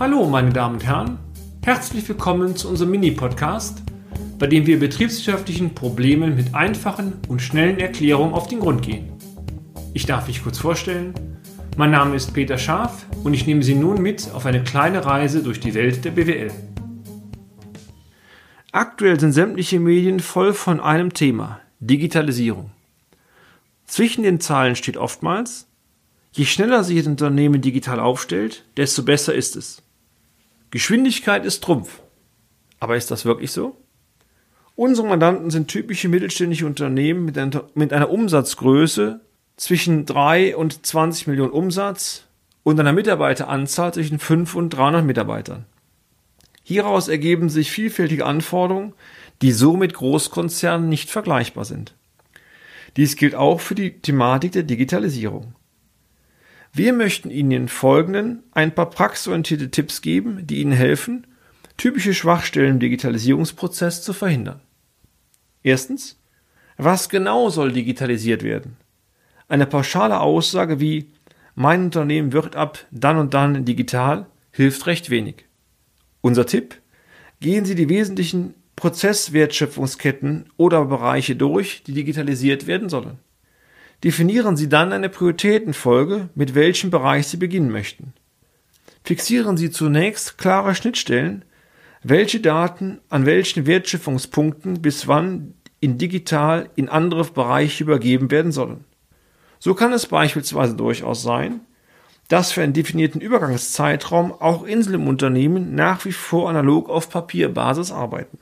Hallo, meine Damen und Herren. Herzlich willkommen zu unserem Mini-Podcast, bei dem wir betriebswirtschaftlichen Problemen mit einfachen und schnellen Erklärungen auf den Grund gehen. Ich darf mich kurz vorstellen. Mein Name ist Peter Scharf und ich nehme Sie nun mit auf eine kleine Reise durch die Welt der BWL. Aktuell sind sämtliche Medien voll von einem Thema, Digitalisierung. Zwischen den Zahlen steht oftmals, je schneller sich ein Unternehmen digital aufstellt, desto besser ist es. Geschwindigkeit ist Trumpf. Aber ist das wirklich so? Unsere Mandanten sind typische mittelständische Unternehmen mit einer, mit einer Umsatzgröße zwischen 3 und 20 Millionen Umsatz und einer Mitarbeiteranzahl zwischen 5 und 300 Mitarbeitern. Hieraus ergeben sich vielfältige Anforderungen, die so mit Großkonzernen nicht vergleichbar sind. Dies gilt auch für die Thematik der Digitalisierung. Wir möchten Ihnen in folgenden ein paar praxisorientierte Tipps geben, die Ihnen helfen, typische Schwachstellen im Digitalisierungsprozess zu verhindern. Erstens, was genau soll digitalisiert werden? Eine pauschale Aussage wie mein Unternehmen wird ab dann und dann digital hilft recht wenig. Unser Tipp? Gehen Sie die wesentlichen Prozesswertschöpfungsketten oder Bereiche durch, die digitalisiert werden sollen. Definieren Sie dann eine Prioritätenfolge, mit welchem Bereich Sie beginnen möchten. Fixieren Sie zunächst klare Schnittstellen, welche Daten an welchen Wertschöpfungspunkten bis wann in digital in andere Bereiche übergeben werden sollen. So kann es beispielsweise durchaus sein, dass für einen definierten Übergangszeitraum auch Insel im Unternehmen nach wie vor analog auf Papierbasis arbeiten.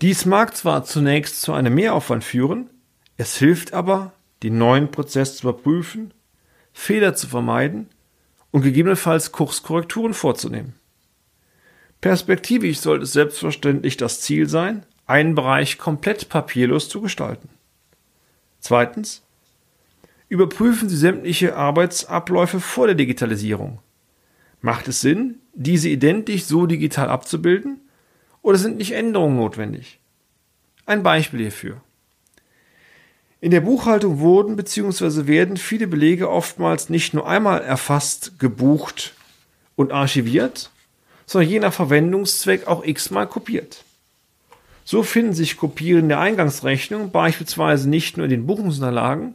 Dies mag zwar zunächst zu einem Mehraufwand führen, es hilft aber, den neuen Prozess zu überprüfen, Fehler zu vermeiden und gegebenenfalls Kurskorrekturen vorzunehmen. Perspektivisch sollte es selbstverständlich das Ziel sein, einen Bereich komplett papierlos zu gestalten. Zweitens. Überprüfen Sie sämtliche Arbeitsabläufe vor der Digitalisierung. Macht es Sinn, diese identisch so digital abzubilden oder sind nicht Änderungen notwendig? Ein Beispiel hierfür. In der Buchhaltung wurden bzw. werden viele Belege oftmals nicht nur einmal erfasst, gebucht und archiviert, sondern je nach Verwendungszweck auch x-mal kopiert. So finden sich Kopien der Eingangsrechnung beispielsweise nicht nur in den Buchungsunterlagen,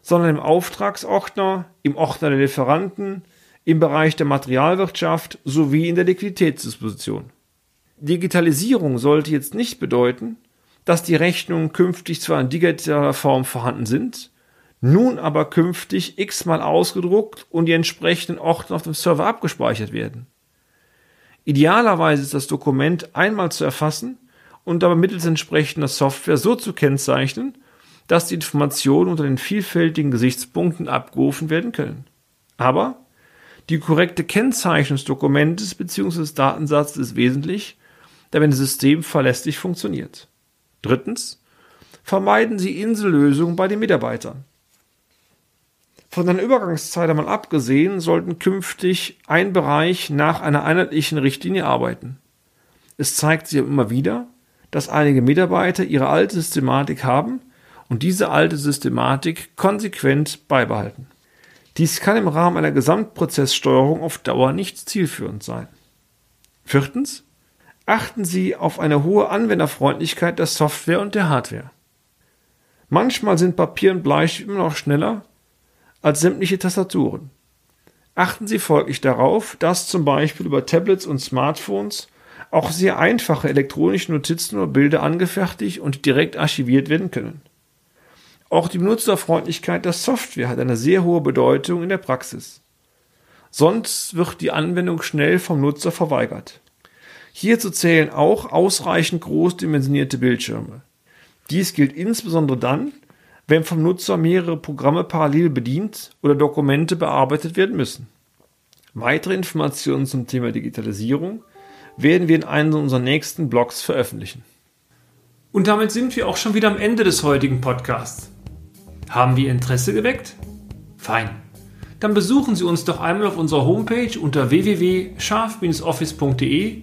sondern im Auftragsordner, im Ordner der Lieferanten, im Bereich der Materialwirtschaft sowie in der Liquiditätsdisposition. Digitalisierung sollte jetzt nicht bedeuten, dass die Rechnungen künftig zwar in digitaler Form vorhanden sind, nun aber künftig x-mal ausgedruckt und die entsprechenden Ordner auf dem Server abgespeichert werden. Idealerweise ist das Dokument einmal zu erfassen und dabei mittels entsprechender Software so zu kennzeichnen, dass die Informationen unter den vielfältigen Gesichtspunkten abgerufen werden können. Aber die korrekte Kennzeichnung des Dokumentes bzw. des Datensatzes ist wesentlich, damit das System verlässlich funktioniert. Drittens, vermeiden Sie Insellösungen bei den Mitarbeitern. Von einer Übergangszeit einmal abgesehen, sollten künftig ein Bereich nach einer einheitlichen Richtlinie arbeiten. Es zeigt sich immer wieder, dass einige Mitarbeiter ihre alte Systematik haben und diese alte Systematik konsequent beibehalten. Dies kann im Rahmen einer Gesamtprozesssteuerung auf Dauer nicht zielführend sein. Viertens, achten Sie auf eine hohe Anwenderfreundlichkeit der Software und der Hardware. Manchmal sind Papier und Bleistift immer noch schneller als sämtliche Tastaturen. Achten Sie folglich darauf, dass zum Beispiel über Tablets und Smartphones auch sehr einfache elektronische Notizen oder Bilder angefertigt und direkt archiviert werden können. Auch die Benutzerfreundlichkeit der Software hat eine sehr hohe Bedeutung in der Praxis. Sonst wird die Anwendung schnell vom Nutzer verweigert. Hierzu zählen auch ausreichend großdimensionierte Bildschirme. Dies gilt insbesondere dann, wenn vom Nutzer mehrere Programme parallel bedient oder Dokumente bearbeitet werden müssen. Weitere Informationen zum Thema Digitalisierung werden wir in einem unserer nächsten Blogs veröffentlichen. Und damit sind wir auch schon wieder am Ende des heutigen Podcasts. Haben wir Interesse geweckt? Fein. Dann besuchen Sie uns doch einmal auf unserer Homepage unter www.scharf-office.de